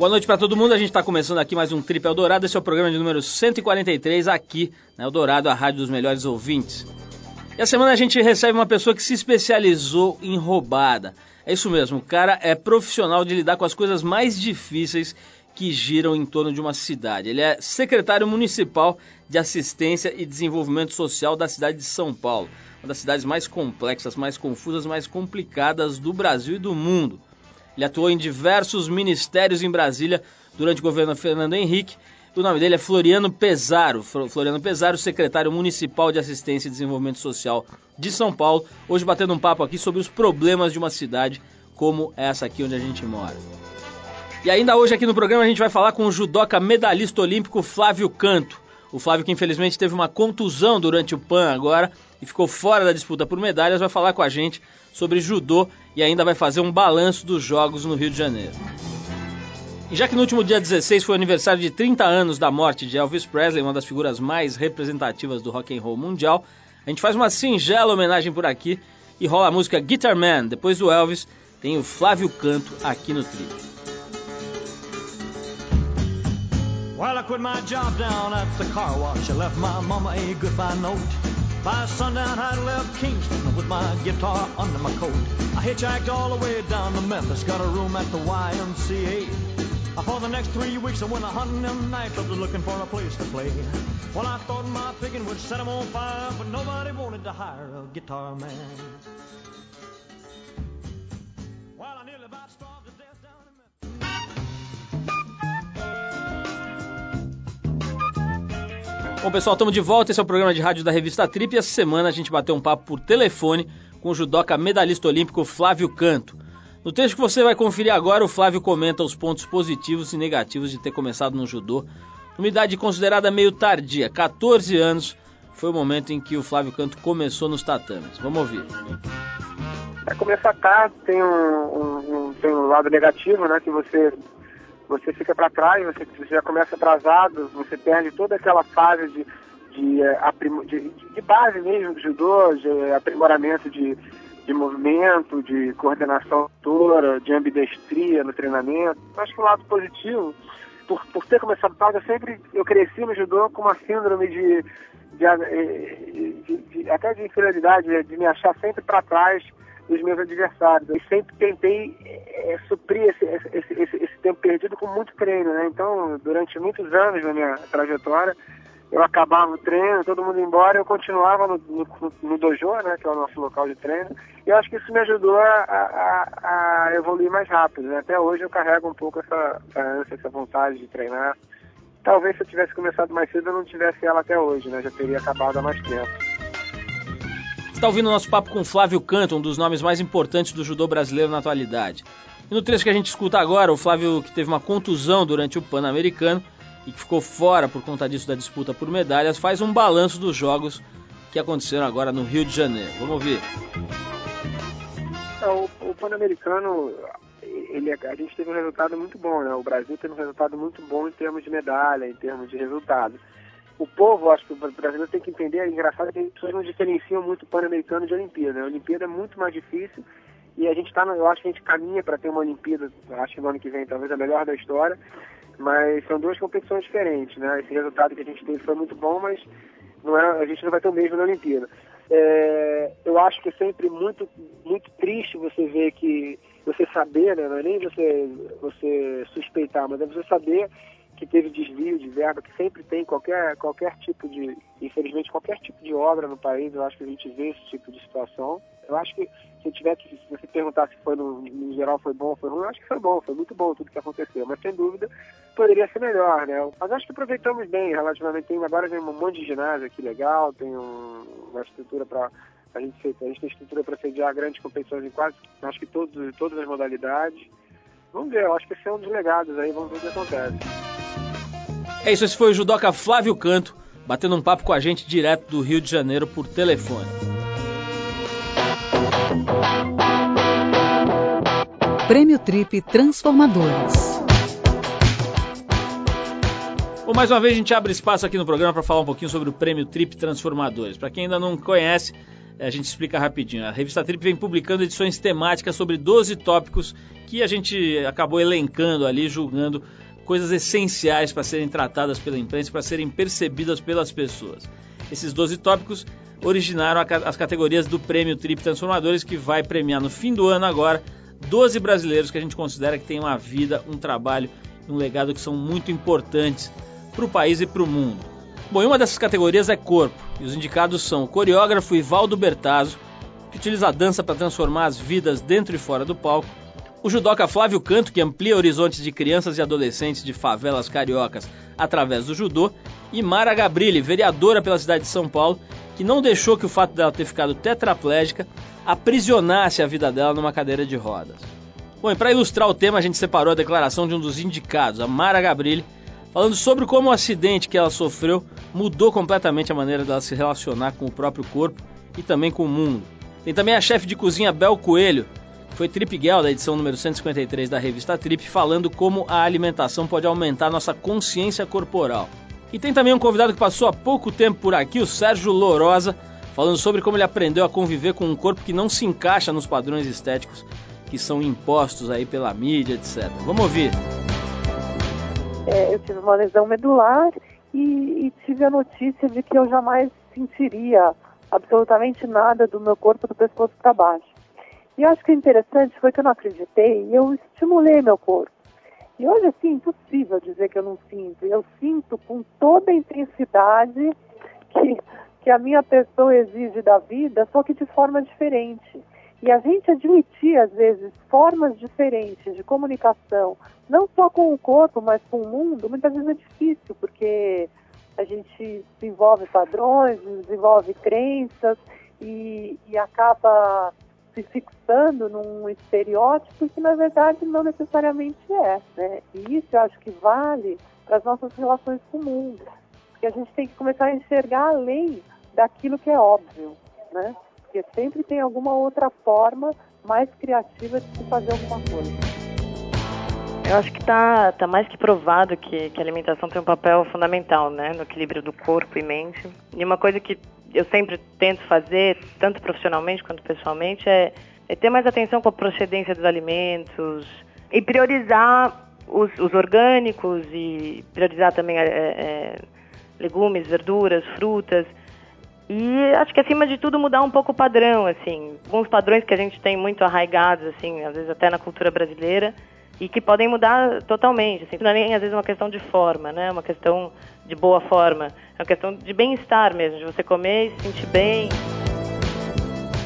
Boa noite para todo mundo. A gente está começando aqui mais um Trip Eldorado. Esse é o programa de número 143 aqui na Eldorado, a rádio dos melhores ouvintes. E a semana a gente recebe uma pessoa que se especializou em roubada. É isso mesmo, o cara é profissional de lidar com as coisas mais difíceis que giram em torno de uma cidade. Ele é secretário municipal de assistência e desenvolvimento social da cidade de São Paulo, uma das cidades mais complexas, mais confusas, mais complicadas do Brasil e do mundo. Ele atuou em diversos ministérios em Brasília durante o governo Fernando Henrique. O nome dele é Floriano Pesaro. Floriano Pesaro, secretário municipal de Assistência e Desenvolvimento Social de São Paulo. Hoje batendo um papo aqui sobre os problemas de uma cidade como essa aqui onde a gente mora. E ainda hoje aqui no programa a gente vai falar com o judoca medalhista olímpico Flávio Canto. O Flávio que infelizmente teve uma contusão durante o PAN agora e ficou fora da disputa por medalhas, vai falar com a gente sobre judô e ainda vai fazer um balanço dos jogos no Rio de Janeiro. E já que no último dia 16 foi aniversário de 30 anos da morte de Elvis Presley, uma das figuras mais representativas do rock and roll mundial, a gente faz uma singela homenagem por aqui e rola a música Guitar Man. Depois do Elvis, tem o Flávio Canto aqui no trio. I quit my job down at the car wash. I left my mama a goodbye note. By sundown, I'd left Kingston with my guitar under my coat. I hitchhiked all the way down to Memphis, got a room at the YMCA. For the next three weeks, I went a hunting them nightclubs looking for a place to play. Well, I thought my picking would set 'em on fire, but nobody wanted to hire a guitar man. Well, I nearly about starved Bom, pessoal, estamos de volta. Esse é o programa de rádio da revista Trip. E essa semana a gente bateu um papo por telefone com o judoca medalhista olímpico Flávio Canto. No texto que você vai conferir agora, o Flávio comenta os pontos positivos e negativos de ter começado no judô. Uma idade considerada meio tardia, 14 anos, foi o momento em que o Flávio Canto começou nos tatames. Vamos ouvir. É, começar tarde tem um, um, tem um lado negativo, né? Que você você fica para trás, você, você, já começa atrasado, você perde toda aquela fase de, de, eh, de, de base mesmo do judô, de aprimoramento de, de movimento, de coordenação toda, de ambidestria no treinamento. Acho que o lado positivo, por, por ter começado tarde, eu sempre eu cresci no judô com uma síndrome de, de, eh, de, de até de inferioridade, de me achar sempre para trás dos meus adversários. Eu sempre tentei é, suprir esse, esse, esse, esse, tempo perdido com muito treino, né? Então, durante muitos anos na minha trajetória, eu acabava o treino, todo mundo embora, eu continuava no, no, no, dojo, né, que é o nosso local de treino, e eu acho que isso me ajudou a, a, a evoluir mais rápido, né? Até hoje eu carrego um pouco essa, essa ânsia, essa vontade de treinar. Talvez se eu tivesse começado mais cedo eu não tivesse ela até hoje, né? Já teria acabado há mais tempo está ouvindo o nosso papo com Flávio Canto, um dos nomes mais importantes do judô brasileiro na atualidade. E no trecho que a gente escuta agora, o Flávio que teve uma contusão durante o Pan-Americano e que ficou fora por conta disso da disputa por medalhas, faz um balanço dos jogos que aconteceram agora no Rio de Janeiro. Vamos ouvir. É, o, o Pan-Americano, ele, a gente teve um resultado muito bom, né? O Brasil teve um resultado muito bom em termos de medalha, em termos de resultado o povo, acho que o brasileiro tem que entender, é engraçado que as pessoas não diferenciam muito o Pan-Americano de Olimpíada. A Olimpíada é muito mais difícil e a gente está, eu acho que a gente caminha para ter uma Olimpíada, acho que no ano que vem talvez a melhor da história, mas são duas competições diferentes, né? Esse resultado que a gente teve foi muito bom, mas não é, a gente não vai ter o mesmo na Olimpíada. É, eu acho que é sempre muito, muito triste você ver que você saber, né? Não é nem você, você suspeitar, mas é você saber que teve desvio de verba, que sempre tem qualquer, qualquer tipo de, infelizmente, qualquer tipo de obra no país, eu acho que a gente vê esse tipo de situação. Eu acho que se que, se você perguntar se foi no, no geral foi bom foi ruim, eu acho que foi bom, foi muito bom tudo que aconteceu, mas sem dúvida poderia ser melhor, né? Mas acho que aproveitamos bem, relativamente, tem, agora tem um monte de ginásio aqui legal, tem um, uma estrutura para a gente, a gente tem estrutura para sediar grandes competições em quase, acho que todos, todas as modalidades. Vamos ver, eu acho que esse é um dos legados aí, vamos ver o que acontece. É isso, esse foi o judoca Flávio Canto, batendo um papo com a gente direto do Rio de Janeiro por telefone. Prêmio Trip Transformadores. Bom, mais uma vez a gente abre espaço aqui no programa para falar um pouquinho sobre o Prêmio Trip Transformadores. Para quem ainda não conhece, a gente explica rapidinho. A revista Trip vem publicando edições temáticas sobre 12 tópicos que a gente acabou elencando ali, julgando coisas essenciais para serem tratadas pela imprensa, para serem percebidas pelas pessoas. Esses 12 tópicos originaram as categorias do Prêmio Trip Transformadores, que vai premiar no fim do ano agora 12 brasileiros que a gente considera que têm uma vida, um trabalho e um legado que são muito importantes para o país e para o mundo. Bom, e uma dessas categorias é corpo, e os indicados são o coreógrafo Ivaldo Bertazzo, que utiliza a dança para transformar as vidas dentro e fora do palco, o judoca Flávio Canto, que amplia horizontes de crianças e adolescentes de favelas cariocas através do judô, e Mara Gabrilli, vereadora pela cidade de São Paulo, que não deixou que o fato dela ter ficado tetraplégica aprisionasse a vida dela numa cadeira de rodas. Bom, e para ilustrar o tema, a gente separou a declaração de um dos indicados, a Mara Gabrilli, falando sobre como o acidente que ela sofreu mudou completamente a maneira dela se relacionar com o próprio corpo e também com o mundo. Tem também a chefe de cozinha Bel Coelho, que foi Trip Girl da edição número 153 da revista Trip, falando como a alimentação pode aumentar nossa consciência corporal. E tem também um convidado que passou há pouco tempo por aqui, o Sérgio Lorosa, falando sobre como ele aprendeu a conviver com um corpo que não se encaixa nos padrões estéticos que são impostos aí pela mídia, etc. Vamos ouvir. É, eu tive uma lesão medular e, e tive a notícia de que eu jamais sentiria absolutamente nada do meu corpo do pescoço para baixo. E acho que o interessante foi que eu não acreditei e eu estimulei meu corpo. E hoje, assim, impossível dizer que eu não sinto. Eu sinto com toda a intensidade que, que a minha pessoa exige da vida, só que de forma diferente. E a gente admitir, às vezes, formas diferentes de comunicação, não só com o corpo, mas com o mundo, muitas vezes é difícil, porque a gente desenvolve padrões, desenvolve crenças e, e acaba se fixando num estereótipo que na verdade não necessariamente é. Né? E isso eu acho que vale para as nossas relações com o mundo. Porque a gente tem que começar a enxergar além daquilo que é óbvio. Né? Porque sempre tem alguma outra forma mais criativa de se fazer alguma coisa. Eu acho que está tá mais que provado que, que a alimentação tem um papel fundamental né, no equilíbrio do corpo e mente. E uma coisa que eu sempre tento fazer, tanto profissionalmente quanto pessoalmente, é, é ter mais atenção com a procedência dos alimentos e priorizar os, os orgânicos e priorizar também é, é, legumes, verduras, frutas. E acho que acima de tudo mudar um pouco o padrão, assim, alguns padrões que a gente tem muito arraigados, assim, às vezes até na cultura brasileira, e que podem mudar totalmente. Assim, não é nem às vezes uma questão de forma, né? Uma questão de boa forma. É uma questão de bem-estar mesmo, de você comer e se sentir bem.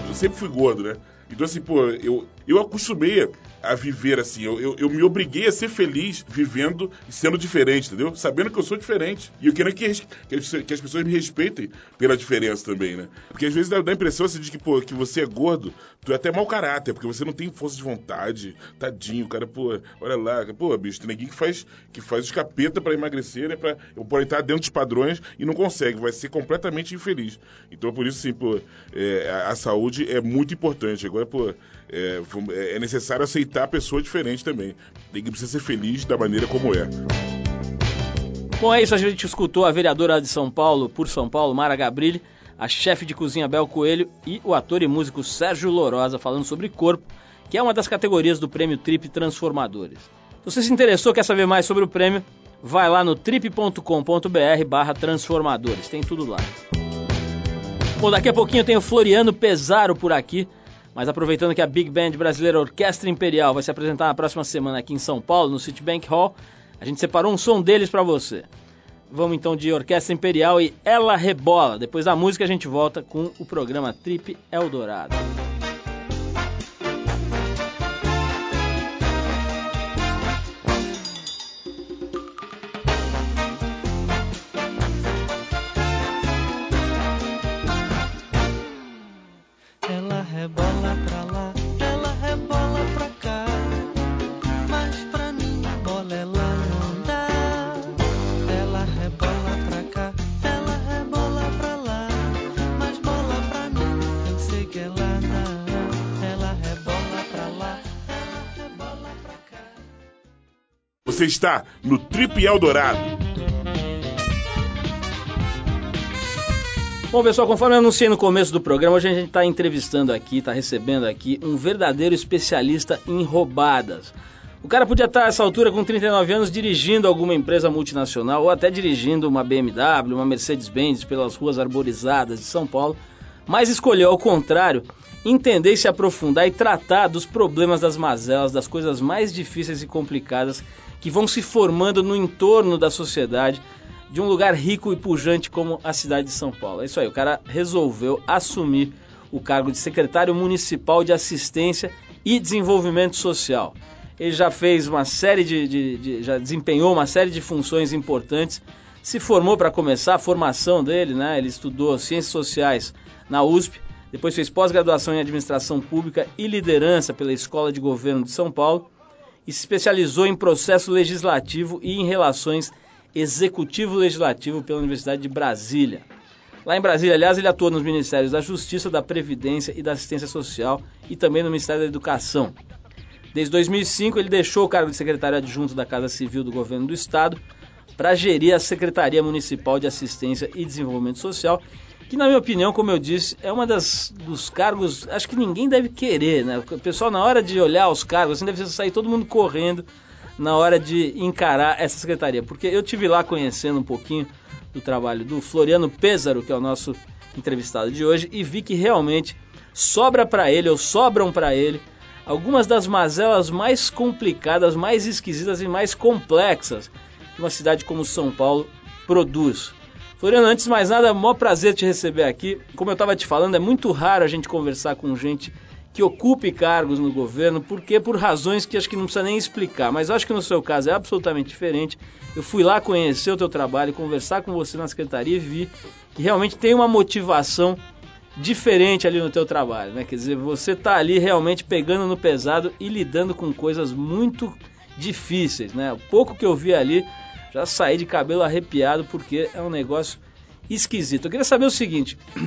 Eu sempre fui gordo, né? Então, assim, pô, eu, eu acostumei a viver assim. Eu, eu, eu, me obriguei a ser feliz vivendo e sendo diferente, entendeu? Sabendo que eu sou diferente. E eu quero que, que, as pessoas me respeitem pela diferença também, né? Porque às vezes dá, dá a impressão assim, de que, pô, que você é gordo, tu é até mau caráter, porque você não tem força de vontade. Tadinho, cara, pô, olha lá, pô, bicho, tem ninguém que faz, que faz os capeta para emagrecer, né? Pra, eu pode estar dentro dos padrões e não consegue, vai ser completamente infeliz. Então, por isso, assim, pô, é, a, a saúde é muito importante. Agora, pô, é, é necessário aceitar a pessoa diferente também. Ninguém precisa ser feliz da maneira como é. Bom, é isso. A gente escutou a vereadora de São Paulo, por São Paulo, Mara Gabrilli, a chefe de cozinha Bel Coelho e o ator e músico Sérgio Lorosa falando sobre corpo, que é uma das categorias do prêmio Trip Transformadores. Se você se interessou, quer saber mais sobre o prêmio, vai lá no trip.com.br barra transformadores. Tem tudo lá. Bom, daqui a pouquinho tem o Floriano Pesaro por aqui mas aproveitando que a Big Band brasileira Orquestra Imperial vai se apresentar na próxima semana aqui em São Paulo, no Citibank Hall, a gente separou um som deles para você. Vamos então de Orquestra Imperial e Ela Rebola. Depois da música a gente volta com o programa Trip Eldorado. Você está no Trip Eldorado. Bom, pessoal, conforme eu anunciei no começo do programa, hoje a gente está entrevistando aqui, está recebendo aqui um verdadeiro especialista em roubadas. O cara podia estar, a essa altura, com 39 anos, dirigindo alguma empresa multinacional ou até dirigindo uma BMW, uma Mercedes-Benz pelas ruas arborizadas de São Paulo, mas escolheu, ao contrário, entender e se aprofundar e tratar dos problemas das mazelas, das coisas mais difíceis e complicadas que vão se formando no entorno da sociedade de um lugar rico e pujante como a cidade de São Paulo. É isso aí, o cara resolveu assumir o cargo de secretário municipal de assistência e desenvolvimento social. Ele já fez uma série de, de, de já desempenhou uma série de funções importantes. Se formou para começar a formação dele, né? Ele estudou ciências sociais na USP, depois fez pós-graduação em administração pública e liderança pela Escola de Governo de São Paulo e se especializou em processo legislativo e em relações executivo-legislativo pela Universidade de Brasília. Lá em Brasília, aliás, ele atua nos Ministérios da Justiça, da Previdência e da Assistência Social e também no Ministério da Educação. Desde 2005, ele deixou o cargo de secretário adjunto da Casa Civil do Governo do Estado para gerir a Secretaria Municipal de Assistência e Desenvolvimento Social, que, na minha opinião, como eu disse, é uma das dos cargos, acho que ninguém deve querer, né? O pessoal, na hora de olhar os cargos, assim, deve sair todo mundo correndo na hora de encarar essa secretaria. Porque eu tive lá conhecendo um pouquinho do trabalho do Floriano Pêsaro, que é o nosso entrevistado de hoje, e vi que realmente sobra para ele, ou sobram para ele, algumas das mazelas mais complicadas, mais esquisitas e mais complexas que uma cidade como São Paulo produz. Floriano, antes de mais nada, é um maior prazer te receber aqui. Como eu estava te falando, é muito raro a gente conversar com gente que ocupe cargos no governo, porque por razões que acho que não precisa nem explicar, mas acho que no seu caso é absolutamente diferente. Eu fui lá conhecer o teu trabalho, conversar com você na secretaria e vi que realmente tem uma motivação diferente ali no teu trabalho, né? Quer dizer, você está ali realmente pegando no pesado e lidando com coisas muito difíceis, né? O pouco que eu vi ali, já saí de cabelo arrepiado porque é um negócio esquisito. Eu queria saber o seguinte,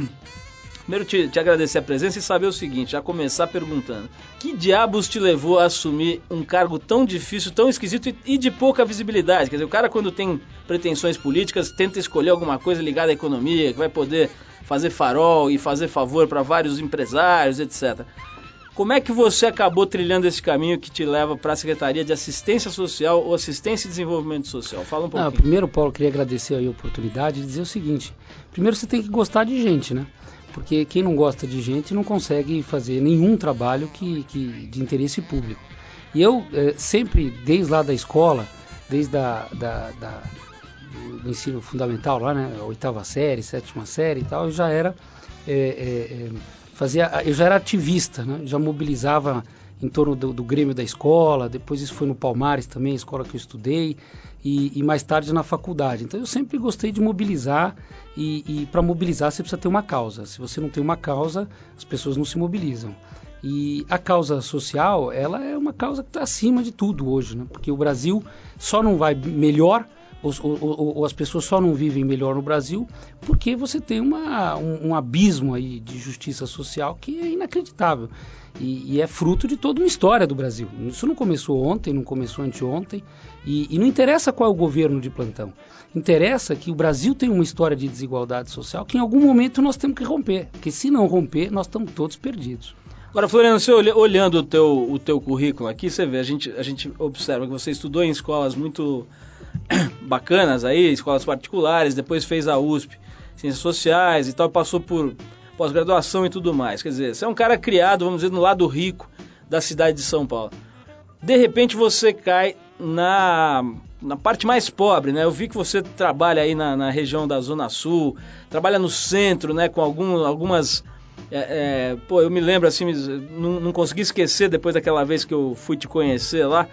Primeiro te, te, agradecer a presença e saber o seguinte, já começar perguntando. Que diabos te levou a assumir um cargo tão difícil, tão esquisito e, e, de pouca visibilidade? Quer dizer, o cara quando tem pretensões políticas tenta escolher alguma coisa ligada à economia, que vai poder fazer farol e fazer favor para vários empresários, etc. Como é que você acabou trilhando esse caminho que te leva para a Secretaria de Assistência Social ou Assistência e Desenvolvimento Social? Fala um pouquinho. Ah, primeiro, Paulo, queria agradecer a oportunidade de dizer o seguinte. Primeiro, você tem que gostar de gente, né? porque quem não gosta de gente não consegue fazer nenhum trabalho que, que de interesse público. E eu é, sempre, desde lá da escola, desde a, da, da, do ensino fundamental lá, né, oitava série, sétima série e tal, eu já era é, é, fazia, eu já era ativista, né, já mobilizava em torno do, do, Grêmio da escola, depois isso foi no Palmares também, a escola que eu estudei, e, e mais tarde na faculdade. Então eu sempre gostei de mobilizar, e, e para mobilizar você precisa ter uma causa. Se você não tem uma causa, as pessoas não se mobilizam. E a causa social, ela é uma causa que está acima de tudo hoje, né? porque o Brasil só não vai melhor os, ou, ou, as pessoas só não vivem melhor no Brasil porque você tem uma, um, um abismo aí de justiça social que é inacreditável. E, e, é fruto de toda uma história do Brasil. Isso não começou ontem, não começou anteontem, e, e não interessa qual é o governo de plantão. Interessa que o Brasil tem uma história de desigualdade social que em algum momento nós temos que romper, porque se não romper, nós estamos todos perdidos. Agora, Floriano, você olhando o teu, o teu currículo aqui, você vê, a gente, a gente observa que você estudou em escolas muito bacanas aí, escolas particulares, depois fez a USP, Ciências Sociais e tal, passou por pós-graduação e tudo mais. Quer dizer, você é um cara criado, vamos dizer, no lado rico da cidade de São Paulo. De repente você cai na, na parte mais pobre, né? Eu vi que você trabalha aí na, na região da Zona Sul, trabalha no centro, né? Com algum, algumas... É, é, pô, eu me lembro assim, não, não consegui esquecer depois daquela vez que eu fui te conhecer lá,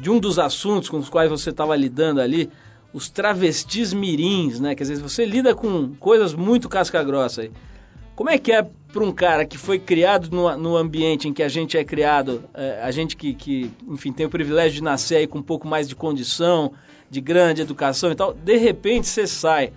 de um dos assuntos com os quais você estava lidando ali, os travestis mirins, né? Quer dizer, você lida com coisas muito casca-grossa aí. Como é que é para um cara que foi criado no, no, ambiente em que a gente é criado, é, a gente que, que, enfim, tem o privilégio de nascer aí com um pouco mais de condição, de grande educação e tal, de repente você sai,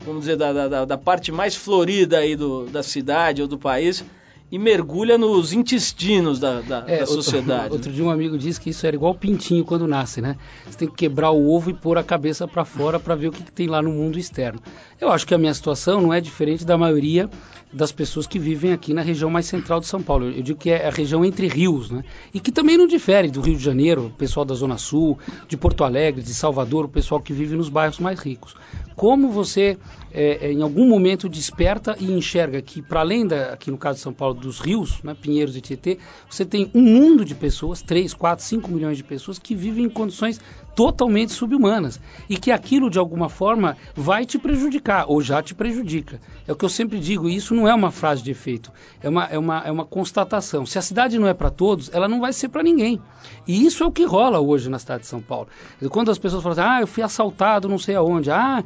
vamos dizer, da, da, da parte mais florida aí do, da cidade ou do país e mergulha nos intestinos da, da, É, da sociedade. Outro, outro dia um amigo disse que isso era igual pintinho quando nasce, né? Você tem que quebrar o ovo e pôr a cabeça para fora para ver o que, que tem lá no mundo externo. Eu acho que a minha situação não é diferente da maioria das pessoas que vivem aqui na região mais central de São Paulo. Eu digo que é a região entre rios, né? E que também não difere do Rio de Janeiro, o pessoal da Zona Sul, de Porto Alegre, de Salvador, o pessoal que vive nos bairros mais ricos. Como você, é, é, em algum momento, desperta e enxerga que, para além, da, aqui no caso de São Paulo, dos rios, né, Pinheiros e Tietê, você tem um mundo de pessoas, 3, 4, 5 milhões de pessoas, que vivem em condições totalmente subhumanas. E que aquilo, de alguma forma, vai te prejudicar, ou já te prejudica. É o que eu sempre digo, e isso não é uma frase de efeito, é uma, é uma, é uma constatação. Se a cidade não é para todos, ela não vai ser para ninguém. E isso é o que rola hoje na cidade de São Paulo. Quando as pessoas falam assim, ah, eu fui assaltado não sei aonde, ah,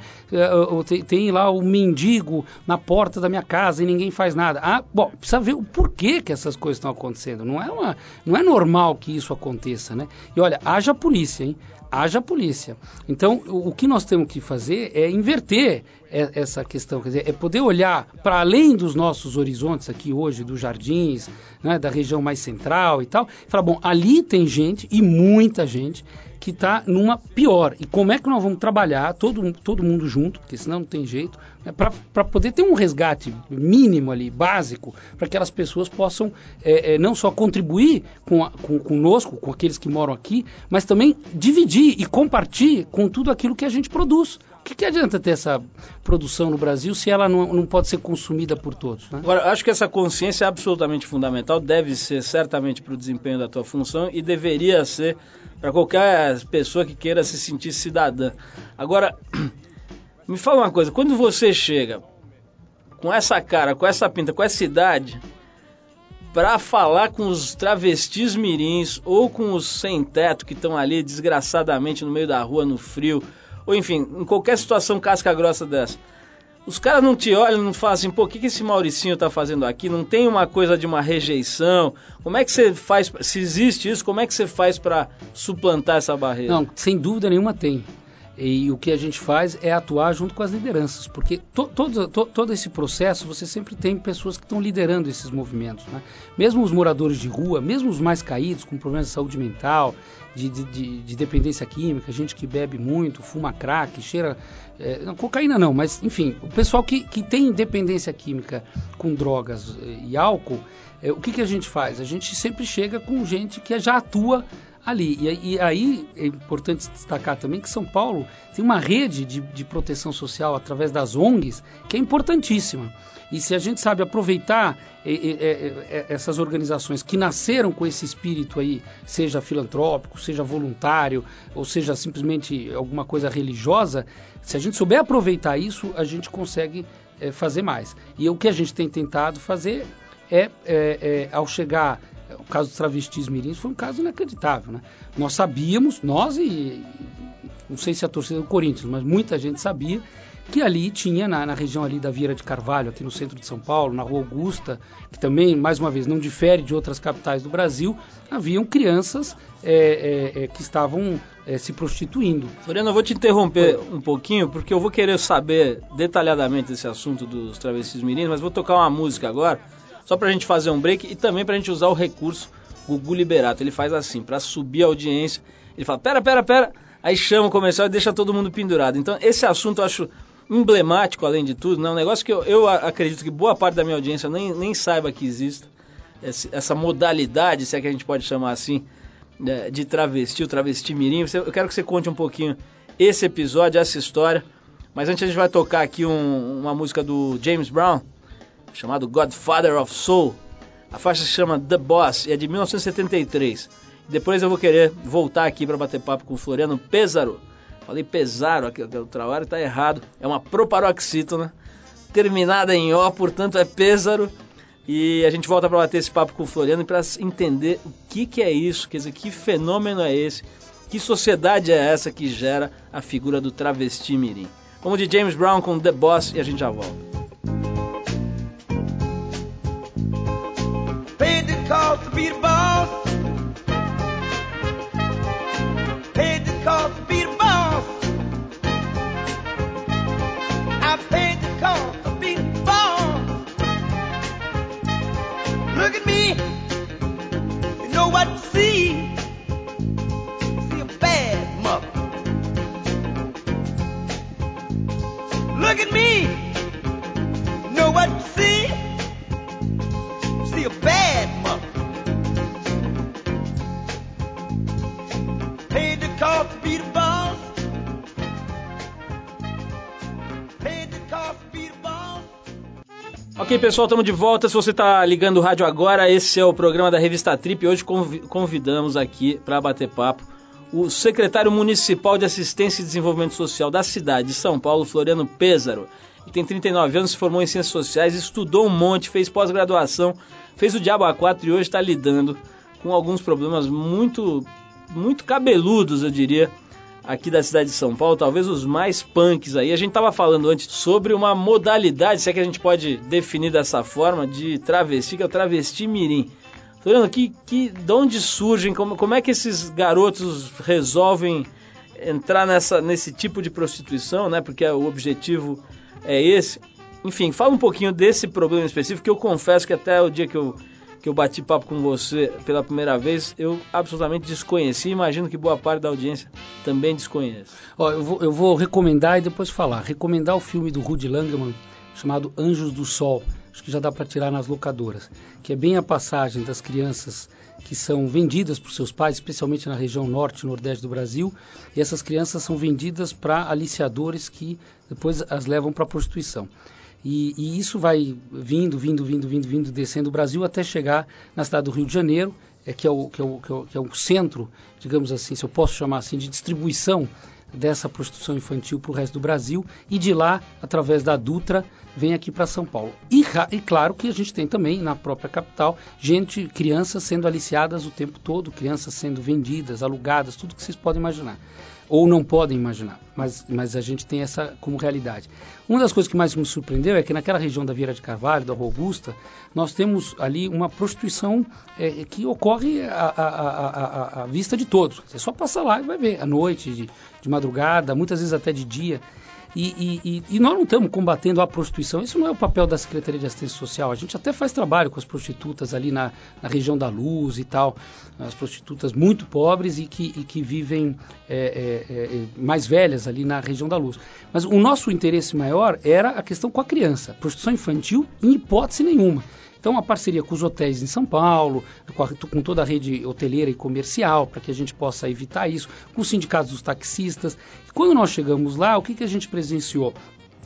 tem, tem lá o mendigo na porta da minha casa e ninguém faz nada. Ah, bom, precisa ver o porquê que essas coisas estão acontecendo. Não é, uma, não é normal que isso aconteça, né? E olha, haja polícia, hein? Haja polícia. Então, o, que nós temos que fazer é inverter essa questão, quer dizer, é poder olhar para além dos nossos horizontes aqui hoje, dos jardins, né, da região mais central e tal, e falar, bom, ali tem gente, e muita gente, que está numa pior. E como é que nós vamos trabalhar, todo, todo mundo junto, porque senão não tem jeito, né, para poder ter um resgate mínimo ali, básico, para que aquelas pessoas possam é, é, não só contribuir com, a, com conosco, com aqueles que moram aqui, mas também dividir e compartilhar com tudo aquilo que a gente produz. O que, que, adianta ter essa produção no Brasil se ela não, não pode ser consumida por todos? Né? Agora, acho que essa consciência é absolutamente fundamental, deve ser certamente para o desempenho da tua função e deveria ser para qualquer pessoa que queira se sentir cidadã. Agora, me fala uma coisa, quando você chega com essa cara, com essa pinta, com essa idade, para falar com os travestis mirins ou com os sem teto que estão ali desgraçadamente no meio da rua, no frio, ou enfim, em qualquer situação casca grossa dessa. Os caras não te olham, não falam assim, pô, o que, que esse Mauricinho tá fazendo aqui? Não tem uma coisa de uma rejeição? Como é que você faz, se existe isso, como é que você faz para suplantar essa barreira? Não, sem dúvida nenhuma tem. E o que a gente faz é atuar junto com as lideranças, porque to, todo, to, todo esse processo você sempre tem pessoas que estão liderando esses movimentos. Né? Mesmo os moradores de rua, mesmo os mais caídos, com problemas de saúde mental, de, de, de, de dependência química, gente que bebe muito, fuma crack, cheira. É, não, cocaína não, mas enfim, o pessoal que, que tem dependência química com drogas e álcool, é, o que, que a gente faz? A gente sempre chega com gente que já atua ali. E, e, aí é importante destacar também que São Paulo tem uma rede de, de proteção social através das ONGs que é importantíssima. E se a gente sabe aproveitar e, e, e, essas organizações que nasceram com esse espírito aí, seja filantrópico, seja voluntário, ou seja simplesmente alguma coisa religiosa, se a gente souber aproveitar isso, a gente consegue é, fazer mais. E o que a gente tem tentado fazer é, é, é ao chegar o caso dos travestis mirins foi um caso inacreditável, né? Nós sabíamos, nós e não sei se a torcida do Corinthians, mas muita gente sabia que ali tinha, na, na, região ali da Vieira de Carvalho, aqui no centro de São Paulo, na Rua Augusta, que também, mais uma vez, não difere de outras capitais do Brasil, haviam crianças é, é, é, que estavam é, se prostituindo. Floriano, eu vou te interromper um pouquinho, porque eu vou querer saber detalhadamente esse assunto dos travestis mirins, mas vou tocar uma música agora, só para a gente fazer um break e também para a gente usar o recurso Gugu Liberato. Ele faz assim, para subir a audiência, ele fala, pera, pera, pera, aí chama o comercial e deixa todo mundo pendurado. Então, esse assunto eu acho emblemático, além de tudo, né? um negócio que eu, eu acredito que boa parte da minha audiência nem, nem saiba que existe, essa modalidade, se é que a gente pode chamar assim, né, de travesti, o travesti mirim. Eu quero que você conte um pouquinho esse episódio, essa história. Mas antes a gente vai tocar aqui um, uma música do James Brown, chamado Godfather of Soul. A faixa se chama The Boss e é de 1973. Depois eu vou querer voltar aqui para bater papo com o Floriano Pesaro Falei pesaro aqui, o trabalho está errado. É uma proparoxítona, terminada em O, portanto é pêsaro. E a gente volta para bater esse papo com o Floriano para entender o que, que é isso, quer dizer, que fenômeno é esse, que sociedade é essa que gera a figura do travesti mirim. Vamos de James Brown com The Boss e a gente já volta. Paid the cost to be the boss. Pessoal, estamos de volta. Se você está ligando o rádio agora, esse é o programa da Revista Trip. Hoje convi- convidamos aqui para bater papo o secretário municipal de Assistência e Desenvolvimento Social da cidade de São Paulo, Floriano Pêsaro. Ele tem 39 anos, se formou em Ciências Sociais, estudou um monte, fez pós-graduação, fez o Diabo A4 e hoje está lidando com alguns problemas muito, muito cabeludos, eu diria, aqui da cidade de São Paulo, talvez os mais punks aí. A gente estava falando antes sobre uma modalidade, se é que a gente pode definir dessa forma, de travesti, que é o travesti mirim. Floriano, que, que, de onde surgem, como, como é que esses garotos resolvem entrar nessa, nesse tipo de prostituição, né? Porque o objetivo é esse. Enfim, fala um pouquinho desse problema específico, que eu confesso que até o dia que eu, que eu bati papo com você pela primeira vez, eu absolutamente desconheci. Imagino que boa parte da audiência também desconhece. Ó, eu, vou, eu vou recomendar e depois falar. Recomendar o filme do Rudy Langman chamado Anjos do Sol. Acho que já dá para tirar nas locadoras. Que é bem a passagem das crianças que são vendidas por seus pais, especialmente na região norte e nordeste do Brasil. E essas crianças são vendidas para aliciadores que depois as levam para a prostituição. E, e, isso vai vindo, vindo, vindo, vindo, vindo, descendo o Brasil até chegar na cidade do Rio de Janeiro, é, que, é o, que, é o, que, é o, que é centro, digamos assim, se eu posso chamar assim, de distribuição dessa prostituição infantil para o resto do Brasil e de lá, através da Dutra, vem aqui para São Paulo. E, e, claro que a gente tem também na própria capital gente, crianças sendo aliciadas o tempo todo, crianças sendo vendidas, alugadas, tudo que vocês podem imaginar. Ou não podem imaginar, mas, mas a gente tem essa como realidade. Uma das coisas que mais me surpreendeu é que naquela região da Vieira de Carvalho, da Rua Augusta, nós temos ali uma prostituição é, que ocorre à, vista de todos. Você só passa lá e vai ver, à noite, de, de madrugada, muitas vezes até de dia. E, e, e, nós não estamos combatendo a prostituição, isso não é o papel da Secretaria de Assistência Social. A gente até faz trabalho com as prostitutas ali na, na região da luz e tal, as prostitutas muito pobres e que, e que vivem é, é, é, mais velhas ali na região da luz. Mas o nosso interesse maior era a questão com a criança, prostituição infantil em hipótese nenhuma. Então, uma parceria com os hotéis em São Paulo, com, a, com toda a rede hoteleira e comercial, para que a gente possa evitar isso, com os sindicatos dos taxistas. Quando nós chegamos lá, o que, que a gente presenciou?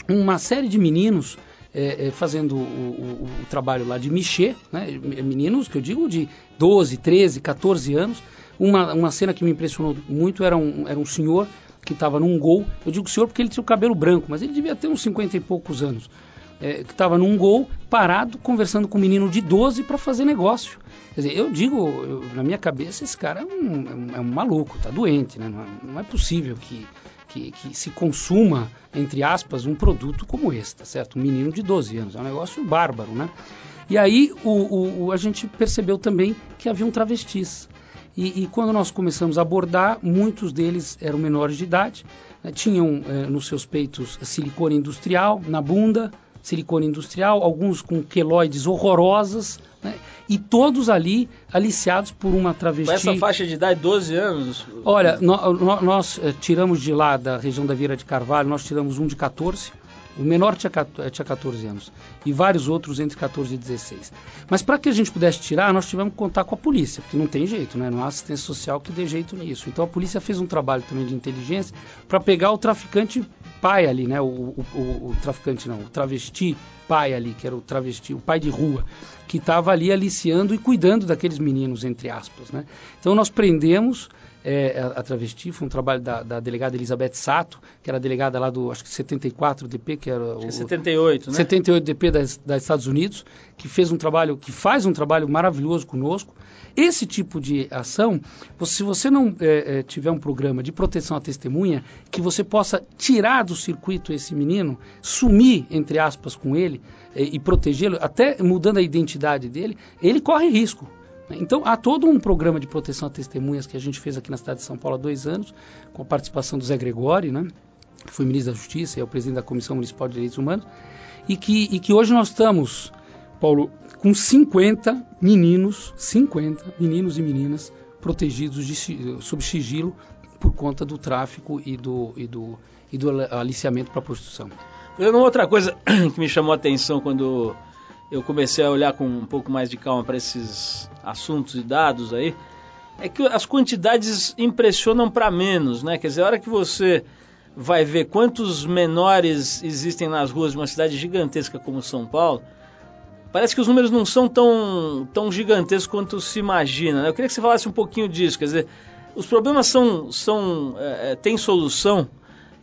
Uma série de meninos é, é, fazendo o, o, o, trabalho lá de mexer, né? meninos que eu digo de 12, 13, 14 anos. Uma, uma cena que me impressionou muito era um, era um senhor que estava num gol. Eu digo senhor porque ele tinha o cabelo branco, mas ele devia ter uns 50 e poucos anos é, que estava num gol, parado, conversando com um menino de 12 para fazer negócio. Quer dizer, eu digo, eu, na minha cabeça, esse cara é um, é um maluco, tá doente, né? Não é, não é possível que, que, que, se consuma, entre aspas, um produto como esse, tá certo? Um menino de 12 anos, é um negócio bárbaro, né? E aí o, o, o a gente percebeu também que havia um travestis. E, e, quando nós começamos a abordar, muitos deles eram menores de idade, né? tinham eh, nos seus peitos silicone industrial, na bunda, silicone industrial, alguns com queloides horrorosas, né? e todos ali aliciados por uma travesti. Com essa faixa de idade, 12 anos? Olha, no, no, nós eh, tiramos de lá, da região da Vieira de Carvalho, nós tiramos um de 14, o menor tinha, tinha 14 anos e vários outros entre 14 e 16. Mas para que a gente pudesse tirar, nós tivemos que contar com a polícia, porque não tem jeito, né? não há assistência social que dê jeito nisso. Então a polícia fez um trabalho também de inteligência para pegar o traficante pai ali, né? O, o, o, traficante não, o travesti pai ali, que era o travesti, o pai de rua, que estava ali aliciando e cuidando daqueles meninos, entre aspas, né? Então nós prendemos é, a, a, travesti, foi um trabalho da, da, delegada Elizabeth Sato, que era delegada lá do, acho que 74 DP, que era o... 78, né? 78 DP das, das Estados Unidos, que fez um trabalho, que faz um trabalho maravilhoso conosco. Esse tipo de ação, se você não é, é, tiver um programa de proteção à testemunha, que você possa tirar do circuito esse menino, sumir, entre aspas, com ele é, e protegê-lo, até mudando a identidade dele, ele corre risco. Então, há todo um programa de proteção a testemunhas que a gente fez aqui na cidade de São Paulo há dois anos, com a participação do Zé Gregori, né, que foi ministro da Justiça e é o presidente da Comissão Municipal de Direitos Humanos, e que, e que hoje nós estamos, Paulo, com 50 meninos, 50 meninos e meninas protegidos de, sob sigilo por conta do tráfico e do, e do, e do aliciamento para a prostituição. Uma outra coisa que me chamou a atenção quando eu comecei a olhar com um pouco mais de calma para esses assuntos e dados aí, é que as quantidades impressionam para menos, né? Quer dizer, a hora que você vai ver quantos menores existem nas ruas de uma cidade gigantesca como São Paulo, parece que os números não são tão, tão gigantescos quanto se imagina. Né? Eu queria que você falasse um pouquinho disso, quer dizer, os problemas são, são é, é, têm solução?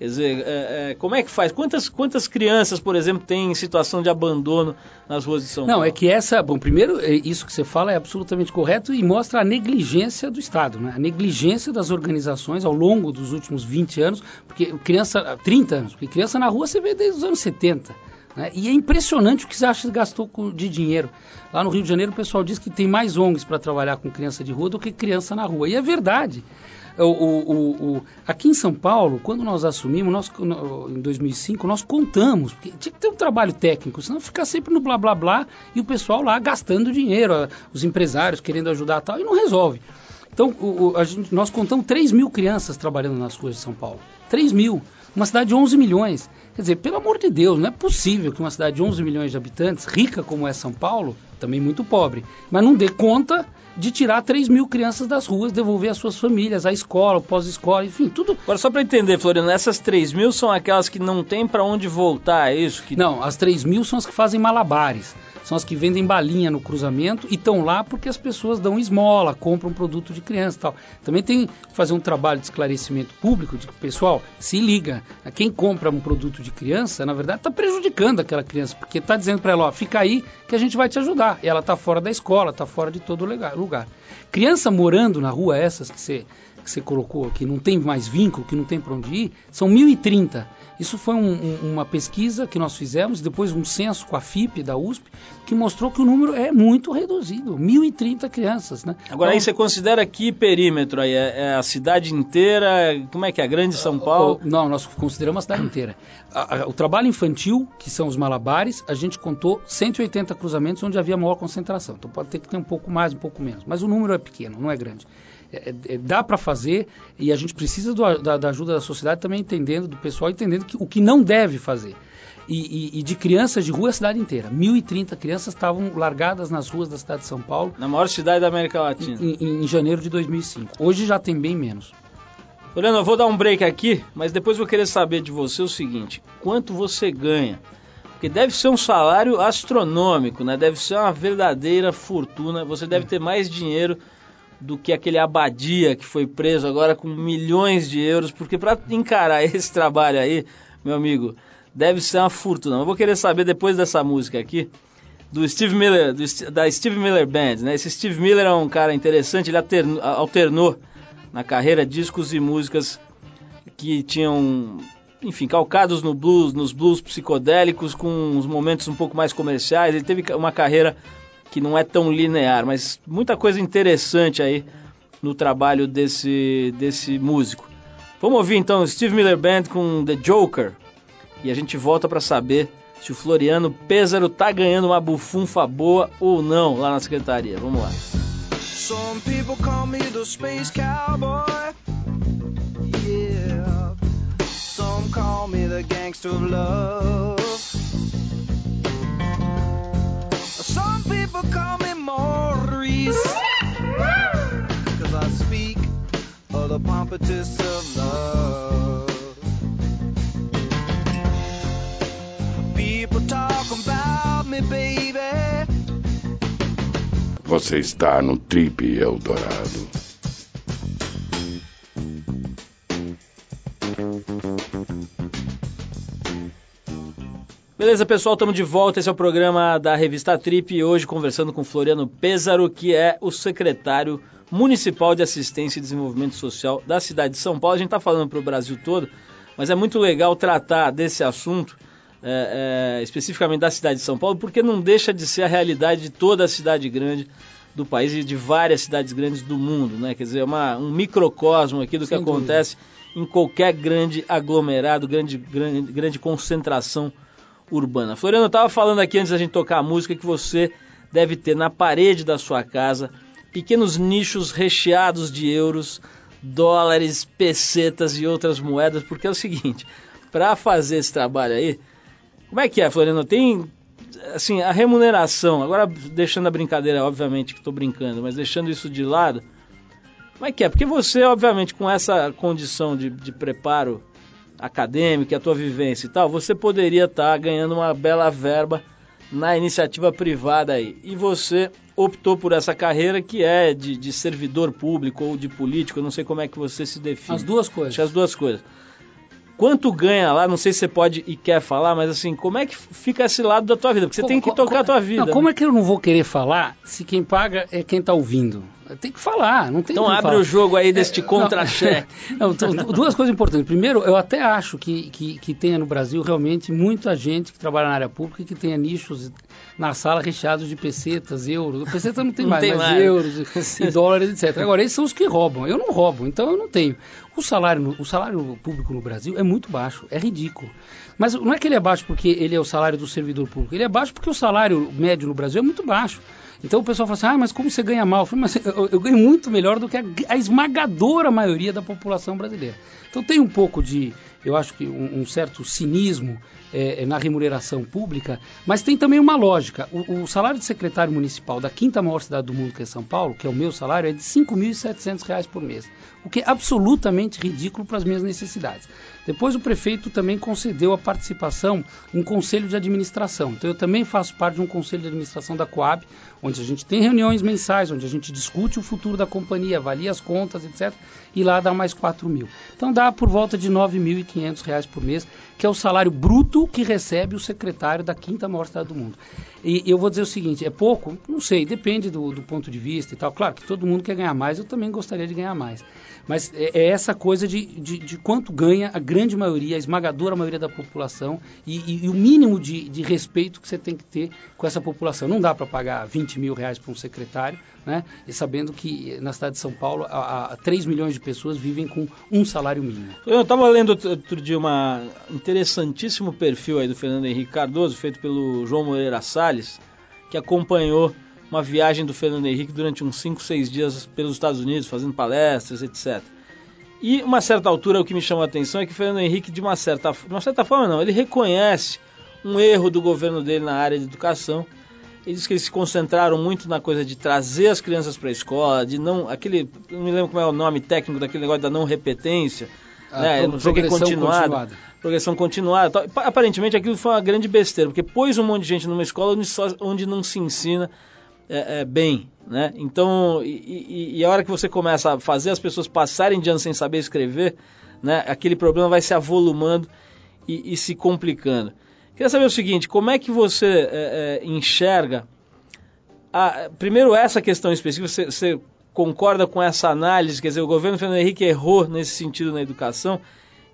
Quer dizer, é, é, como é que faz? Quantas, quantas crianças, por exemplo, têm situação de abandono nas ruas de São Não, Paulo? é que essa, bom, primeiro, é, isso que você fala é absolutamente correto e mostra a negligência do Estado, né? A negligência das organizações ao longo dos últimos 20 anos, porque criança, 30 anos, porque criança na rua você vê desde os anos 70. Né? E é impressionante o que você acha que gastou de dinheiro. Lá no Rio de Janeiro o pessoal diz que tem mais ONGs para trabalhar com criança de rua do que criança na rua. E é verdade. O, o- o- aqui em São Paulo, quando nós assumimos, nós, em 2005, nós contamos, porque tinha que ter um trabalho técnico, senão ficar sempre no blá blá blá e o pessoal lá gastando dinheiro, os empresários querendo ajudar tal, e não resolve. Então, gente- nós contamos 3 mil crianças trabalhando nas ruas de São Paulo. 3 mil. Uma cidade de 11 milhões. Quer dizer, pelo amor de Deus, não é possível que uma cidade de 11 milhões de habitantes, rica como é São Paulo, também muito pobre, mas não dê conta de tirar 3 mil crianças das ruas, devolver às suas famílias, à escola, pós-escola, enfim, tudo. Agora, só para entender, Floriano, essas 3 mil são aquelas que não tem para onde voltar, é isso? Que... Não, as 3 mil são as que fazem malabares. São as que vendem balinha no cruzamento e estão lá porque as pessoas dão esmola, compram produto de criança e tal. Também tem que fazer um trabalho de esclarecimento público de pessoal, se liga, quem compra um produto de criança, na verdade, está prejudicando aquela criança, porque está dizendo para ela, ó, fica aí que a gente vai te ajudar. E ela está fora da escola, está fora de todo lugar- lugar. Criança morando na rua, essas que você que você colocou, que não tem mais vínculo, que não tem para onde ir, são 1.030. Isso foi um- um- uma pesquisa que nós fizemos, depois um censo com a FIP da USP, que mostrou que o número é muito reduzido, 1.030 crianças. Né? Agora, aí Então, você considera que perímetro aí? É, é a cidade inteira? Como é que é? A grande São Paulo? o- Não, nós consideramos a cidade inteira. A- a- o trabalho infantil, que são os malabares, a gente contou 180 cruzamentos onde havia maior concentração. Então pode ter que ter um pouco mais, um pouco menos. Mas o número é pequeno, não é grande. É- é- dá para fazer e a gente precisa do da, da ajuda da sociedade também entendendo, do pessoal entendendo que, o que não deve fazer. E, e- e de crianças de rua a cidade inteira. 1.030 crianças estavam largadas nas ruas da cidade de São Paulo Na maior cidade da América Latina. em, em- em janeiro de 2005. Hoje já tem bem menos. Floriano, eu vou dar um break aqui, mas depois vou querer saber de você o seguinte: quanto você ganha? Porque deve ser um salário astronômico, né? Deve ser uma verdadeira fortuna. Você deve ter mais dinheiro do que aquele abadia que foi preso agora com milhões de euros, porque para encarar esse trabalho aí, meu amigo, deve ser uma fortuna. Eu vou querer saber depois dessa música aqui do Steve Miller, do da Steve Miller Band, né? Esse Steve Miller é um cara interessante, ele alternou, alternou na carreira discos e músicas que tinham, enfim, calcados no blues, nos blues psicodélicos, com uns momentos um pouco mais comerciais. Ele teve uma carreira que não é tão linear, mas muita coisa interessante aí no trabalho desse, desse músico. Vamos ouvir então Steve Miller Band com The Joker e a gente volta para saber se o Floriano Pêsaro tá ganhando uma bufunfa boa ou não lá na secretaria. Vamos lá. Some people call me the space cowboy. Yeah. Some call me the gangster of love. Some people call me Maurice. Cause I speak of the pompatus of love. People talk about me, baby. Você está no Trip Eldorado. Beleza, pessoal, estamos de volta. Esse é o programa da revista Trip e hoje conversando com Floriano Pêsaro, que é o secretário municipal de assistência e desenvolvimento social da cidade de São Paulo. A gente está falando para o Brasil todo, mas é muito legal tratar desse assunto, é, é, especificamente da cidade de São Paulo, porque não deixa de ser a realidade de toda a cidade grande do país e de várias cidades grandes do mundo, né? Quer dizer, é uma, um microcosmo aqui do Sem que dúvida. acontece em qualquer grande aglomerado, grande, grande, grande concentração urbana. Floriano, eu estava falando aqui antes da gente tocar a música que você deve ter na parede da sua casa pequenos nichos recheados de euros, dólares, pesetas e outras moedas, porque é o seguinte, para fazer esse trabalho aí, como é que é, Floriano? Tem assim, a remuneração, agora deixando a brincadeira, obviamente que estou brincando, mas deixando isso de lado, como é que é? Porque você, obviamente, com essa condição de, de preparo acadêmico, a tua vivência e tal, você poderia estar tá ganhando uma bela verba na iniciativa privada aí. E você optou por essa carreira que é de, de servidor público ou de político, eu não sei como é que você se define. As duas coisas. As duas coisas. Quanto ganha lá, não sei se você pode e quer falar, mas assim, como é que fica esse lado da tua vida? Porque você tem que tocar a tua vida. Não, né? como é que eu não vou querer falar se quem paga é quem está ouvindo? Tem que falar, não tem Então abre falar. o jogo aí deste é, contra-cheque. duas coisas importantes. Primeiro, eu até acho que, que, que tenha no Brasil realmente muita gente que trabalha na área pública e que tenha nichos na sala recheados de pesetas, euros. Peseta não tem não mais, tem mas mais. euros e dólares, etc. Agora, esses são os que roubam. Eu não roubo, então eu não tenho. O salário, o salário público no Brasil é muito baixo, é ridículo. Mas não é que ele é baixo porque ele é o salário do servidor público, ele é baixo porque o salário médio no Brasil é muito baixo. Então o pessoal fala assim, ah, mas como você ganha mal? Eu falei, mas eu, eu ganho muito melhor do que a, a, esmagadora maioria da população brasileira. Então tem um pouco de, eu acho que um, um certo cinismo é, na remuneração pública, mas tem também uma lógica. O, o, salário de secretário municipal da quinta maior cidade do mundo, que é São Paulo, que é o meu salário, é de R$ 5.700 por mês, o que é absolutamente ridículo para as minhas necessidades. Depois o prefeito também concedeu a participação em conselho de administração. Então eu também faço parte de um conselho de administração da Coab, onde a gente tem reuniões mensais, onde a gente discute o futuro da companhia, avalia as contas, etc. E lá dá mais 4 mil. Então dá por volta de R$ 9.500 por mês, que é o salário bruto que recebe o secretário da quinta maior cidade do mundo. E eu vou dizer o seguinte, é pouco? Não sei, depende do, do ponto de vista e tal. Claro que todo mundo quer ganhar mais, eu também gostaria de ganhar mais. Mas é, é essa coisa de, de, de, quanto ganha a grande maioria, a esmagadora maioria da população e, e, e o mínimo de, de, respeito que você tem que ter com essa população. Não dá para pagar 20 mil reais para um secretário, né? E sabendo que na cidade de São Paulo, a, a 3 milhões de pessoas vivem com um salário mínimo. Eu estava lendo outro dia uma interessantíssimo perfil aí do Fernando Henrique Cardoso, feito pelo João Moreira Salles, que acompanhou uma viagem do Fernando Henrique durante uns 5, 6 dias pelos Estados Unidos, fazendo palestras, etc. E uma certa altura o que me chamou a atenção é que o Fernando Henrique, de uma certa, de uma certa forma não, ele reconhece um erro do governo dele na área de educação. Ele diz que eles se concentraram muito na coisa de trazer as crianças para a escola, de não. aquele. não me lembro como é o nome técnico daquele negócio da não repetência. Né, pro, não sei o que continuada, continuada. Progressão continuada. Aparentemente aquilo foi uma grande besteira, porque pôs um monte de gente numa escola onde, só, onde não se ensina é, é, bem, né? Então, e, e, e, a hora que você começa a fazer as pessoas passarem de ano sem saber escrever, né? Aquele problema vai se avolumando e, e se complicando. Queria saber o seguinte, como é que você é, é enxerga, a, primeiro essa questão específica, você, você concorda com essa análise, quer dizer, o governo Fernando Henrique errou nesse sentido na educação,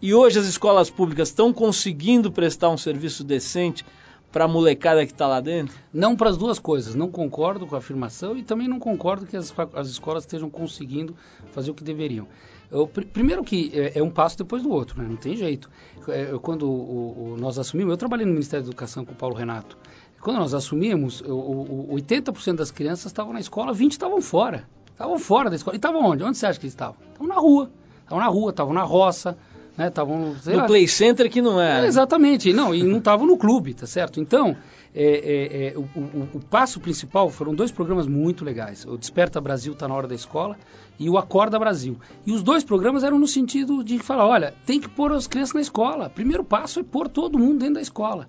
e hoje as escolas públicas estão conseguindo prestar um serviço decente para a molecada que está lá dentro? Não para as duas coisas. Não concordo com a afirmação e também não concordo que as, as escolas estejam conseguindo fazer o que deveriam. Eu, pr primeiro que é, é, um passo depois do outro, né? não tem jeito. É, eu, quando o, o, nós assumimos, eu trabalhei no Ministério da Educação com o Paulo Renato. Quando nós assumimos, o, 80% das crianças estavam na escola, 20 estavam fora. Estavam fora da escola. E estavam onde? Onde você acha que eles estavam? Estavam na rua. Estavam na rua, estavam na roça, né? Estavam no lá. play center que não é. é exatamente, não e não estavam no clube, tá certo? Então é, é, é, o, o, o, passo principal foram dois programas muito legais. O Desperta Brasil está na hora da escola e o Acorda Brasil. E os dois programas eram no sentido de falar, olha, tem que pôr as crianças na escola. Primeiro passo é pôr todo mundo dentro da escola.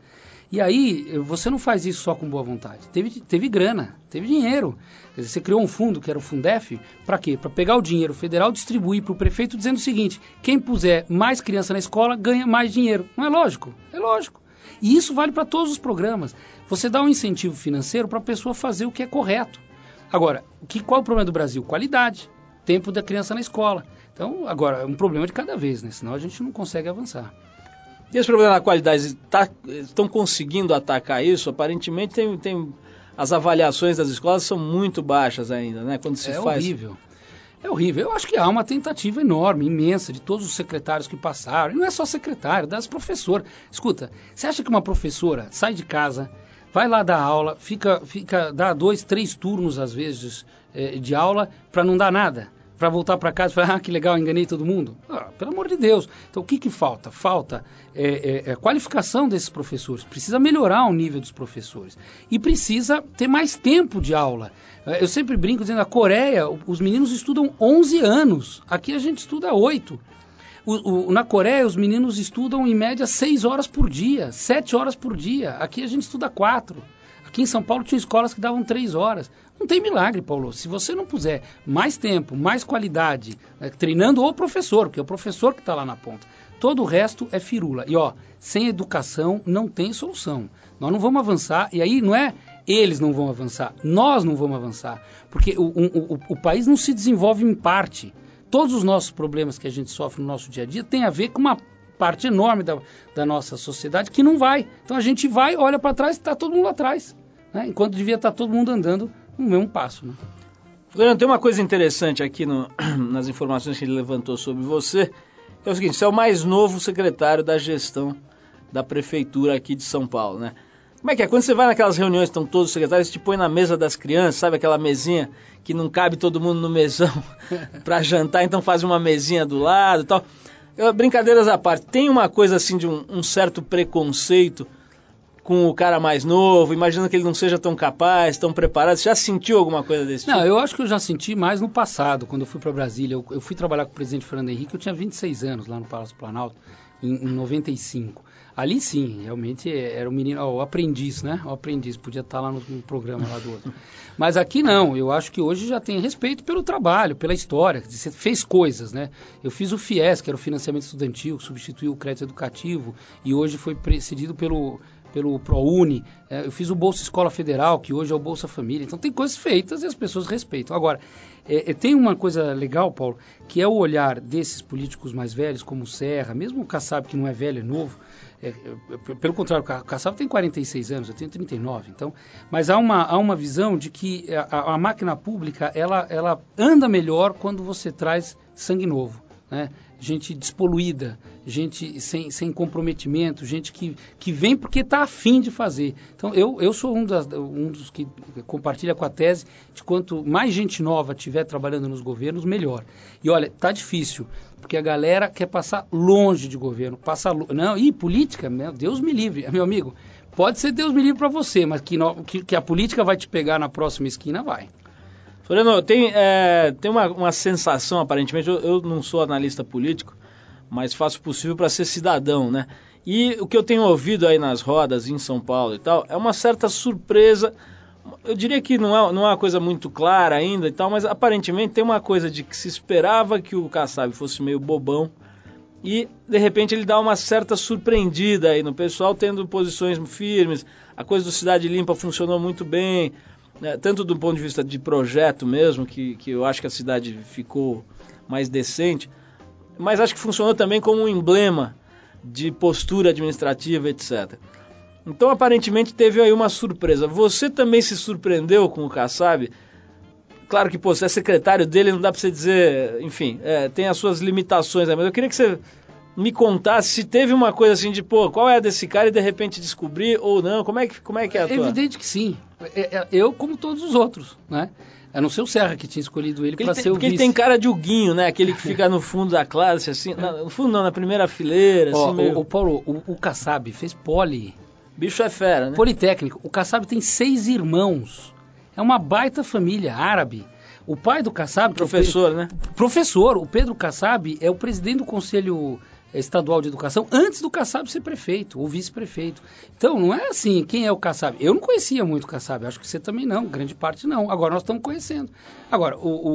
E aí, você não faz isso só com boa vontade. Teve, teve grana, teve dinheiro. Você criou um fundo, que era o Fundef, para quê? Para pegar o dinheiro federal, distribuir para o prefeito, dizendo o seguinte: quem puser mais criança na escola ganha mais dinheiro. Não é lógico? É lógico. E isso vale para todos os programas. Você dá um incentivo financeiro para a pessoa fazer o que é correto. Agora, que, qual é o problema do Brasil? Qualidade. Tempo da criança na escola. Então, agora, é um problema de cada vez, né? Senão a gente não consegue avançar. E esse problema da qualidade, tá, estão conseguindo atacar isso? Aparentemente tem, tem as avaliações das escolas são muito baixas ainda, né? Quando se é faz... horrível. É horrível. Eu acho que há uma tentativa enorme, imensa, de todos os secretários que passaram. E não é só secretário, das professoras. Escuta, você acha que uma professora sai de casa, vai lá dar aula, fica, fica dá dois, três turnos às vezes eh, de aula para não dar nada? Para voltar para casa e falar, ah, que legal, enganei todo mundo? Ah, Pelo amor de Deus. Então, o que, que falta? Falta é, é, é qualificação desses professores. Precisa melhorar o nível dos professores. E precisa ter mais tempo de aula. É, Eu sempre brinco dizendo, a Coreia, os meninos estudam 11 anos. Aqui a gente estuda 8. O- o- na Coreia, os meninos estudam em média 6 horas por dia, 7 horas por dia. Aqui a gente estuda 4. Aqui em São Paulo tinha escolas que davam 3 horas. Não tem milagre, Paulo. Se você não puser mais tempo, mais qualidade, né, treinando o professor, porque é o professor que está lá na ponta. Todo o resto é firula. E ó, sem educação não tem solução. Nós não vamos avançar. E aí não é eles não vão avançar, nós não vamos avançar. Porque o, o, o, o país não se desenvolve em parte. Todos os nossos problemas que a gente sofre no nosso dia a dia tem a ver com uma parte enorme da, da nossa sociedade que não vai. Então a gente vai, olha para trás está todo mundo atrás. Né? Enquanto devia estar todo mundo andando no mesmo passo. Né? Floriano, tem uma coisa interessante aqui no- nas informações que ele levantou sobre você, que é o seguinte, você é o mais novo secretário da gestão da prefeitura aqui de São Paulo, né? Como é que é? Quando você vai naquelas reuniões estão todos os secretários, te põe na mesa das crianças, sabe aquela mesinha que não cabe todo mundo no mesão para jantar, então faz uma mesinha do lado e tal. Eu, brincadeiras à parte, tem uma coisa assim de um, um certo preconceito com o cara mais novo, imaginando que ele não seja tão capaz, tão preparado. Você já sentiu alguma coisa desse tipo? Não, eu acho que eu já senti mais no passado, quando eu fui para Brasília. Eu, eu fui trabalhar com o presidente Fernando Henrique, eu tinha 26 anos lá no Palácio Planalto, em, em 95. Ali sim, realmente era o menino, ó, o aprendiz, né? O aprendiz, podia estar lá no, no programa lá do outro. Mas aqui não, eu acho que hoje já tem respeito pelo trabalho, pela história. Você fez coisas, né? Eu fiz o FIES, que era o financiamento estudantil, que substituiu o crédito educativo, e hoje foi precedido pelo, pelo ProUni. É, eu fiz o Bolsa Escola Federal, que hoje é o Bolsa Família. Então tem coisas feitas e as pessoas respeitam. Agora, é, é, tem uma coisa legal, Paulo, que é o olhar desses políticos mais velhos, como o Serra, mesmo o Kassab, que não é velho, é novo. é, é, pelo contrário, o Ka- Kassab tem 46 anos, eu tenho 39. Então, mas há uma, há uma visão de que a, a máquina pública ela, ela anda melhor quando você traz sangue novo. Né? Gente despoluída, gente sem, sem comprometimento, gente que, que vem porque está afim de fazer. Então, eu, eu sou um, das, um dos que compartilha com a tese de quanto mais gente nova tiver trabalhando nos governos, melhor. E olha, tá difícil, porque a galera quer passar longe de governo. Passa, lo- não, e política, meu Deus me livre, meu amigo. Pode ser Deus me livre para você, mas que, no- que, que a política vai te pegar na próxima esquina, vai. Floriano, tem, é, tem uma, uma sensação, aparentemente, eu, eu não sou analista político, mas faço o possível para ser cidadão, né? E o que eu tenho ouvido aí nas rodas em São Paulo e tal, é uma certa surpresa. Eu diria que não é, não é uma coisa muito clara ainda e tal, mas aparentemente tem uma coisa de que se esperava que o Kassab fosse meio bobão e de repente ele dá uma certa surpreendida aí no pessoal, tendo posições firmes. A coisa do Cidade Limpa funcionou muito bem, né, tanto do ponto de vista de projeto mesmo, que, que eu acho que a cidade ficou mais decente, mas acho que funcionou também como um emblema de postura administrativa, etc. Então, aparentemente, teve aí uma surpresa. Você também se surpreendeu com o Kassab? Claro que, pô, você é secretário dele, não dá pra você dizer... Enfim, é, tem as suas limitações aí, mas eu queria que você me contasse se teve uma coisa assim de, pô, qual é a desse cara e de repente descobrir ou não. Como é que, como é, que é a É tua... evidente que sim. É- é- Eu, como todos os outros, né? A não ser o Serra que tinha escolhido ele para ser o porque ele vice. tem cara de Huguinho, né? Aquele que fica no fundo da classe, assim. na- no fundo não, na primeira fileira, Ó, assim, meio... o, o Paulo, o, o Kassab fez poli, Bicho é fera, né? politécnico. O Kassab tem seis irmãos. É uma baita família árabe. O pai do Kassab... é o Professor, né? Pe- Professor. O Pedro Kassab é o presidente do Conselho Estadual de Educação antes do Kassab ser prefeito ou vice-prefeito. Então, não é assim, quem é o Kassab? Eu não conhecia muito o Kassab, acho que você também não, grande parte não. Agora nós estamos conhecendo. Agora, o, o,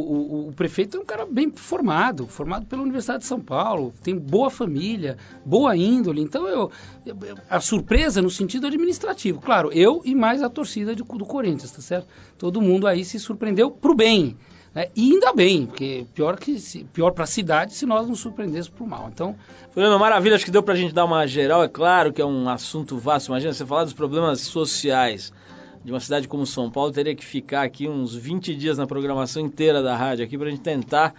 o, o prefeito é um cara bem formado, formado pela Universidade de São Paulo, tem boa família, boa índole. Então, eu, eu- a surpresa no sentido administrativo. Claro, eu e mais a torcida de- do Corinthians, tá certo? Todo mundo aí se surpreendeu pro bem. Né? E ainda bem, porque pior, que pior para a cidade se nós nos surpreendêssemos pro mal. Então, Fernando, maravilha, acho que deu pra gente dar uma geral. É claro que é um assunto vasto. Imagina, você falar dos problemas sociais de uma cidade como São Paulo, teria que ficar aqui uns 20 dias na programação inteira da rádio aqui pra gente tentar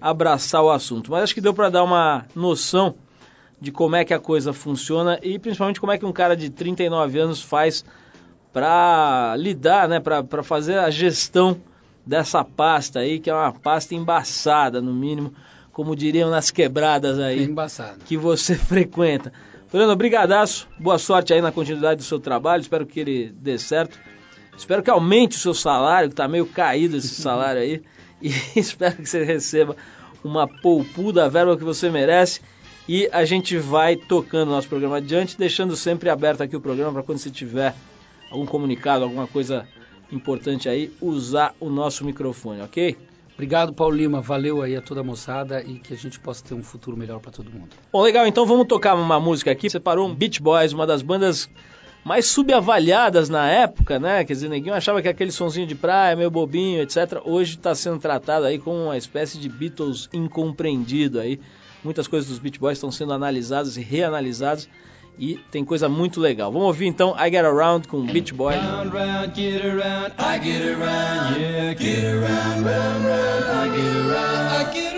abraçar o assunto. Mas acho que deu pra dar uma noção de como é que a coisa funciona e principalmente como é que um cara de 39 anos faz para lidar, né, para fazer a gestão dessa pasta aí, que é uma pasta embaçada, no mínimo, como diriam nas quebradas aí. É embaçado. Que você frequenta. Fernando, brigadaço. Boa sorte aí na continuidade do seu trabalho. Espero que ele dê certo. Espero que aumente o seu salário, que está meio caído esse salário aí. E espero que você receba uma poupuda verba que você merece. E a gente vai tocando nosso programa adiante, deixando sempre aberto aqui o programa para quando você tiver algum comunicado, alguma coisa importante aí, usar o nosso microfone, ok? Obrigado, Paulo Lima. Valeu aí a toda a moçada e que a gente possa ter um futuro melhor para todo mundo. Bom, legal. Então vamos tocar uma música aqui. Separou um Beach Boys, uma das bandas mais subavaliadas na época, né? Quer dizer, ninguém achava que aquele sonzinho de praia, meio bobinho, etc. Hoje está sendo tratado aí como uma espécie de Beatles incompreendido aí. Muitas coisas dos Beach Boys estão sendo analisadas e reanalisadas e tem coisa muito legal. Vamos ouvir então I Get Around com Beach Boys. Round, round, get around, I get around, yeah, get around, round, round, I get around, I get around.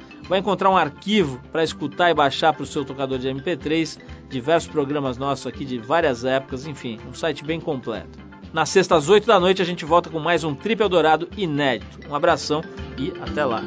vai encontrar um arquivo para escutar e baixar para o seu tocador de MP3, diversos programas nossos aqui de várias épocas, enfim, um site bem completo. Na sexta às 8 da noite a gente volta com mais um Trip Eldorado inédito. Um abração e até lá.